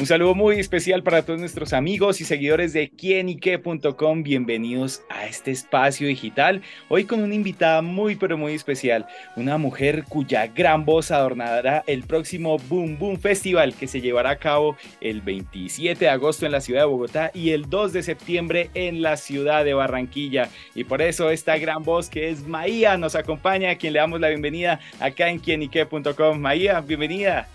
Un saludo muy especial para todos nuestros amigos y seguidores de quienique.com. Bienvenidos a este espacio digital. Hoy con una invitada muy pero muy especial, una mujer cuya gran voz adornará el próximo Boom Boom Festival que se llevará a cabo el 27 de agosto en la ciudad de Bogotá y el 2 de septiembre en la ciudad de Barranquilla. Y por eso esta gran voz que es Maía nos acompaña, a quien le damos la bienvenida acá en quienique.com. Maía, bienvenida.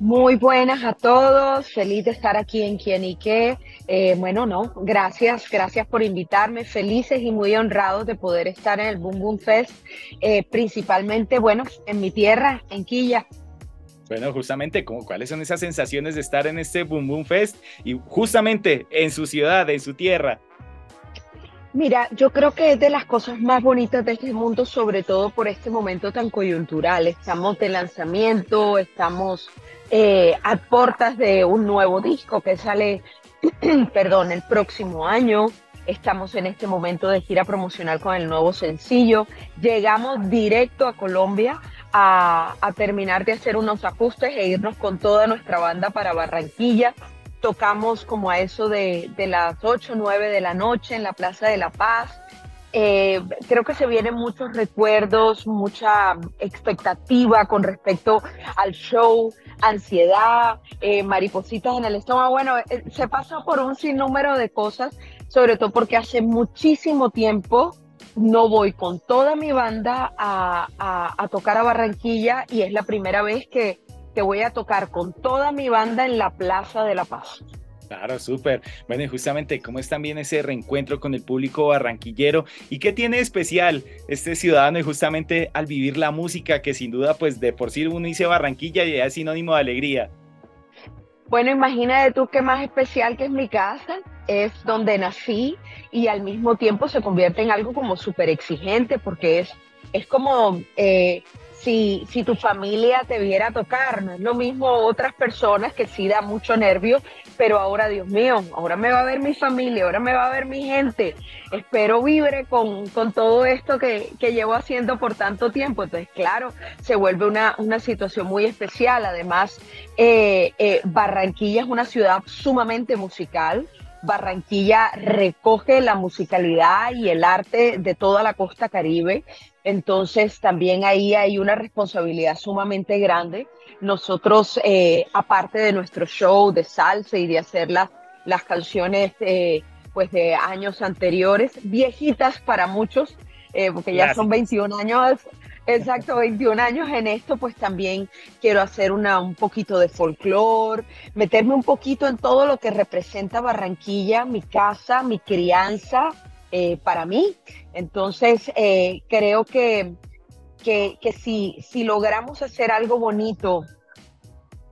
Muy buenas a todos, feliz de estar aquí en Quién y qué. Eh, bueno, no, gracias, gracias por invitarme, felices y muy honrados de poder estar en el Boom Boom Fest, eh, principalmente, bueno, en mi tierra, en Quilla. Bueno, justamente, ¿cuáles son esas sensaciones de estar en este Boom Boom Fest y justamente en su ciudad, en su tierra? Mira, yo creo que es de las cosas más bonitas de este mundo, sobre todo por este momento tan coyuntural. Estamos de lanzamiento, estamos eh, a portas de un nuevo disco que sale, perdón, el próximo año. Estamos en este momento de gira promocional con el nuevo sencillo. Llegamos directo a Colombia a, terminar de hacer unos ajustes e irnos con toda nuestra banda para Barranquilla. Tocamos como a eso de, de las 8 o 9 de la noche en la Plaza de la Paz. Eh, creo que se vienen muchos recuerdos, mucha expectativa con respecto al show, ansiedad, eh, maripositas en el estómago. Bueno, eh, se pasa por un sinnúmero de cosas, sobre todo porque hace muchísimo tiempo no voy con toda mi banda a, a, tocar a Barranquilla y es la primera vez que, que voy a tocar con toda mi banda en la Plaza de la Paz. Claro, súper. Bueno, y justamente, ¿cómo es también ese reencuentro con el público barranquillero? ¿Y qué tiene especial este ciudadano y justamente al vivir la música, que sin duda, pues de por sí uno dice Barranquilla y es sinónimo de alegría? Bueno, imagínate tú qué más especial que es mi casa, es donde nací y al mismo tiempo se convierte en algo como súper exigente porque es, es como eh, si, si tu familia te viera tocar, no es lo mismo otras personas que sí da mucho nervio, pero ahora, Dios mío, ahora me va a ver mi familia, ahora me va a ver mi gente, espero vibre con, con todo esto que, que, llevo haciendo por tanto tiempo, entonces claro, se vuelve una, una situación muy especial, además eh, eh, Barranquilla es una ciudad sumamente musical, Barranquilla recoge la musicalidad y el arte de toda la costa caribe. Entonces también ahí hay una responsabilidad sumamente grande. Nosotros, eh, aparte de nuestro show de salsa y de hacer las, las canciones eh, pues de años anteriores, viejitas para muchos, eh, porque ya son 21 años Exacto, 21 años en esto, pues también quiero hacer una, un poquito de folclore, meterme un poquito en todo lo que representa Barranquilla, mi casa, mi crianza eh, para mí. Entonces, eh, creo que, que, que si, si logramos hacer algo bonito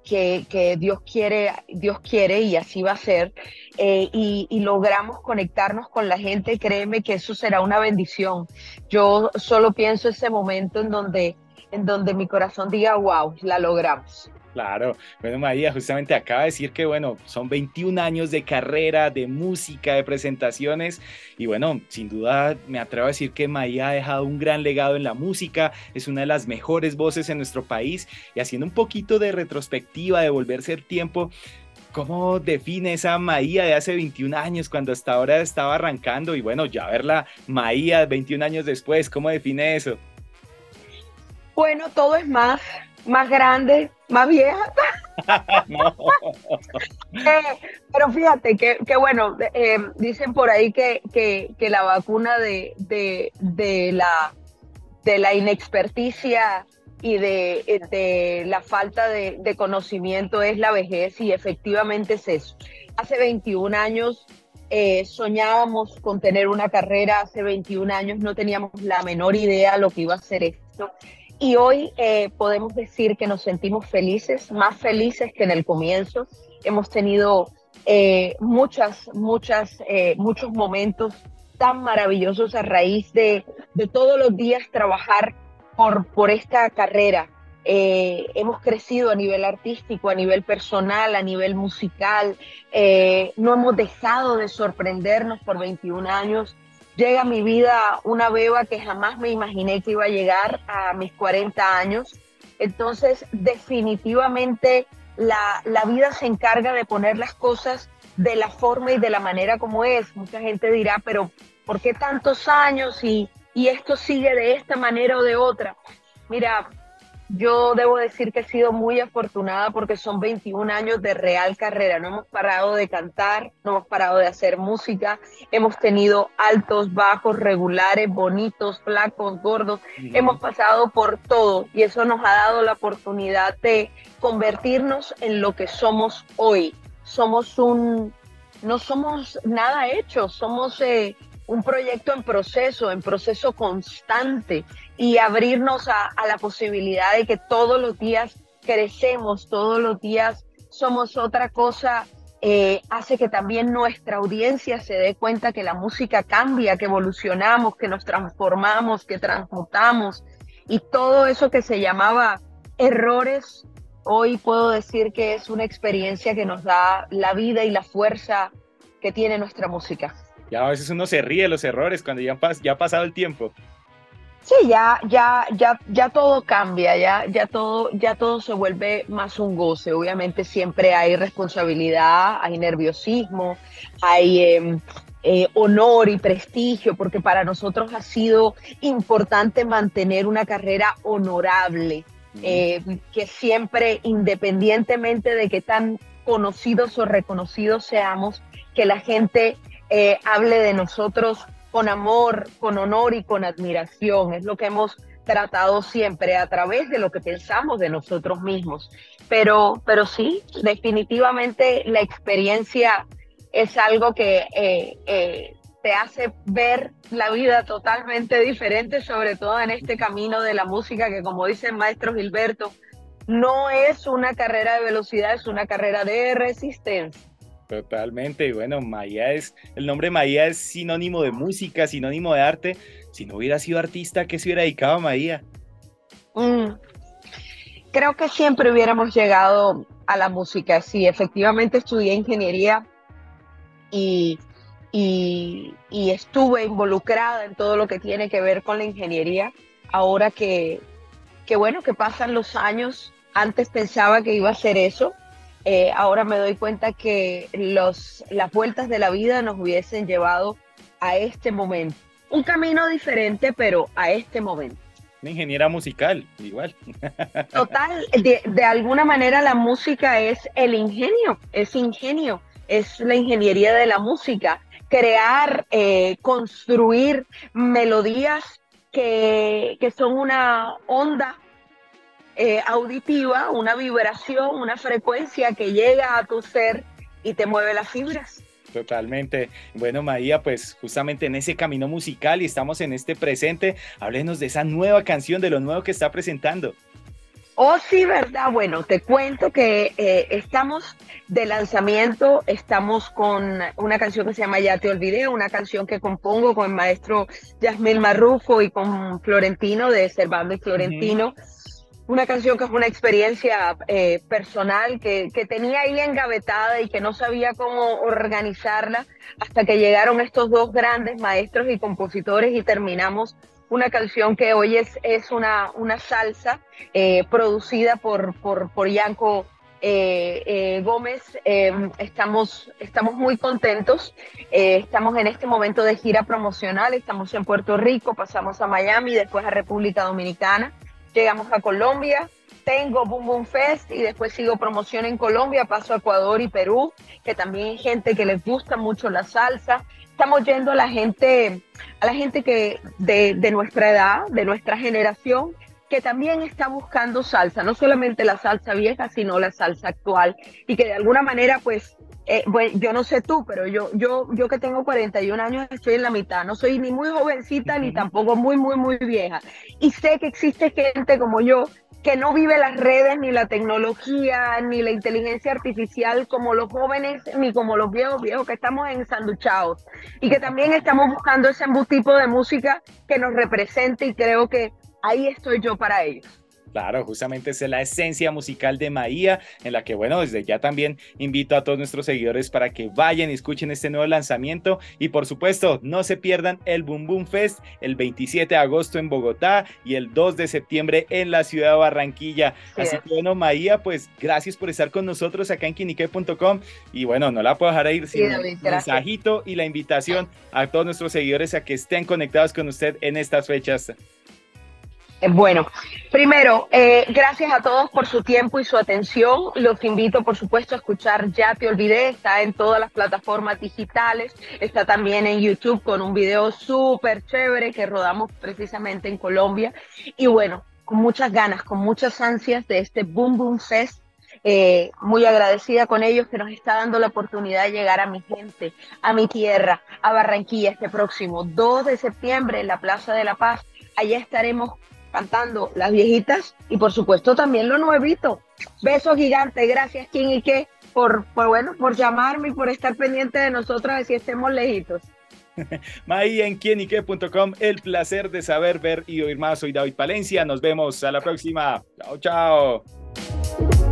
que, Dios quiere, Dios quiere y así va a ser, eh, y, logramos conectarnos con la gente, créeme que eso será una bendición. Yo solo pienso ese momento en donde, en donde mi corazón diga, wow, la logramos. Claro, bueno María justamente acaba de decir que bueno, son 21 años de carrera, de música, de presentaciones y bueno, sin duda me atrevo a decir que María ha dejado un gran legado en la música, es una de las mejores voces en nuestro país y haciendo un poquito de retrospectiva, de volverse el tiempo, ¿Cómo define esa Maía de hace 21 años cuando hasta ahora estaba arrancando? Y bueno, ya verla Maía 21 años después, ¿cómo define eso? Bueno, todo es más, más grande, más vieja. Eh, pero fíjate que, bueno, eh, dicen por ahí que, que, la vacuna de, de, la, de la inexperticia y de, de la falta de, de, conocimiento es la vejez y efectivamente es eso. Hace 21 años eh, soñábamos con tener una carrera, hace 21 años no teníamos la menor idea lo que iba a ser esto y hoy eh, podemos decir que nos sentimos felices, más felices que en el comienzo. Hemos tenido eh, muchas, muchas, eh, muchos momentos tan maravillosos a raíz de, de, todos los días trabajar por, por esta carrera. eh, hemos crecido a nivel artístico, a nivel personal, a nivel musical, no hemos dejado de sorprendernos por 21 años. Llega a mi vida una beba que jamás me imaginé que iba a llegar a mis 40 años. Entonces, definitivamente la, la vida se encarga de poner las cosas de la forma y de la manera como es. Mucha gente dirá, pero ¿por qué tantos años y, y esto sigue de esta manera o de otra? Mira, yo debo decir que he sido muy afortunada porque son 21 años de real carrera. No hemos parado de cantar, no hemos parado de hacer música. Hemos tenido altos, bajos, regulares, bonitos, flacos, gordos. Hemos pasado por todo y eso nos ha dado la oportunidad de convertirnos en lo que somos hoy. Somos un, no somos nada hecho, somos eh, un proyecto en proceso, en proceso constante y abrirnos a, la posibilidad de que todos los días crecemos, todos los días somos otra cosa, eh, hace que también nuestra audiencia se dé cuenta que la música cambia, que evolucionamos, que nos transformamos, que transmutamos y todo eso que se llamaba errores, hoy puedo decir que es una experiencia que nos da la vida y la fuerza que tiene nuestra música. Ya a veces uno se ríe de los errores cuando ya, ya ha pasado el tiempo. Sí, ya, ya, ya, ya todo cambia, ya, ya todo, ya todo se vuelve más un goce. Obviamente siempre hay responsabilidad, hay nerviosismo, hay em, eh, honor y prestigio, porque para nosotros ha sido importante mantener una carrera honorable, eh, que siempre, independientemente de qué tan conocidos o reconocidos seamos, que la gente eh, hable de nosotros con amor, con honor y con admiración. Es lo que hemos tratado siempre a través de lo que pensamos de nosotros mismos. Pero, pero sí, definitivamente la experiencia es algo que eh, eh, te hace ver la vida totalmente diferente, sobre todo en este camino de la música que, como dice el maestro Gilberto, no es una carrera de velocidad, es una carrera de resistencia. Totalmente, bueno, Maía es, el nombre Maía es sinónimo de música, sinónimo de arte. Si no hubiera sido artista, ¿qué se hubiera dedicado a Maía? Mm, creo que siempre hubiéramos llegado a la música. Sí, efectivamente estudié ingeniería y estuve involucrada en todo lo que tiene que ver con la ingeniería. Ahora que, que bueno, que pasan los años, antes pensaba que iba a ser eso, eh, ahora me doy cuenta que los, las vueltas de la vida nos hubiesen llevado a este momento. Un camino diferente, pero a este momento. Una ingeniera musical, igual. Total, de, alguna manera la música es el ingenio, es ingenio, es la ingeniería de la música. Crear, eh, construir melodías que, que son una onda eh, auditiva, una vibración, una frecuencia que llega a tu ser y te mueve las fibras. Totalmente. Bueno, María, pues justamente en ese camino musical y estamos en este presente, háblenos de esa nueva canción, de lo nuevo que está presentando. Oh, sí, verdad. Bueno, te cuento que eh, estamos de lanzamiento, estamos con una canción que se llama Ya te olvidé, una canción que compongo con el maestro Yasmil Marrufo y con Florentino de Servando y Florentino una canción que es una experiencia eh, personal que, que, tenía ahí engavetada y que no sabía cómo organizarla hasta que llegaron estos dos grandes maestros y compositores y terminamos una canción que hoy es, es una, una salsa eh, producida por, por, por Yanko eh, Gómez. estamos, estamos muy contentos. estamos en este momento de gira promocional. Estamos en Puerto Rico, pasamos a Miami, después a República Dominicana llegamos a Colombia, tengo Boom Boom Fest y después sigo promoción en Colombia, paso a Ecuador y Perú, que también hay gente que les gusta mucho la salsa. Estamos yendo a la gente, a la gente que de, de nuestra edad, de nuestra generación, que también está buscando salsa, no solamente la salsa vieja, sino la salsa actual, y que de alguna manera, pues, eh, bueno, yo no sé tú, pero yo, yo, yo que tengo 41 años estoy en la mitad, no soy ni muy jovencita ni tampoco muy, muy, muy vieja. Y sé que existe gente como yo que no vive las redes, ni la tecnología, ni la inteligencia artificial como los jóvenes, ni como los viejos viejos, que estamos ensanduchados y que también estamos buscando ese tipo de música que nos represente y creo que ahí estoy yo para ellos. Claro, justamente es la esencia musical de Maía, en la que, bueno, desde ya también invito a todos nuestros seguidores para que vayan y escuchen este nuevo lanzamiento. Y por supuesto, no se pierdan el Boom Boom Fest el 27 de agosto en Bogotá y el 2 de septiembre en la ciudad de Barranquilla. Así que, bueno, Maía, pues gracias por estar con nosotros acá en quinique.com. Y bueno, no la puedo dejar ir sin el mensajito y la invitación a todos nuestros seguidores a que estén conectados con usted en estas fechas. Eh, bueno, primero, eh, gracias a todos por su tiempo y su atención. Los invito, por supuesto, a escuchar Ya Te Olvidé. Está en todas las plataformas digitales. Está también en YouTube con un video súper chévere que rodamos precisamente en Colombia. Y bueno, con muchas ganas, con muchas ansias de este Boom Boom Fest. Eh, muy agradecida con ellos que nos está dando la oportunidad de llegar a mi gente, a mi tierra, a Barranquilla este próximo 2 de septiembre en la Plaza de la Paz. Allá estaremos cantando las viejitas y por supuesto también lo nuevito. Besos gigantes, gracias quién y qué por, por, bueno, por llamarme y por estar pendiente de nosotras si estemos lejitos. Maí en quienique.com, el placer de saber, ver y oír más. Soy David Palencia, nos vemos a la próxima. Chao, chao.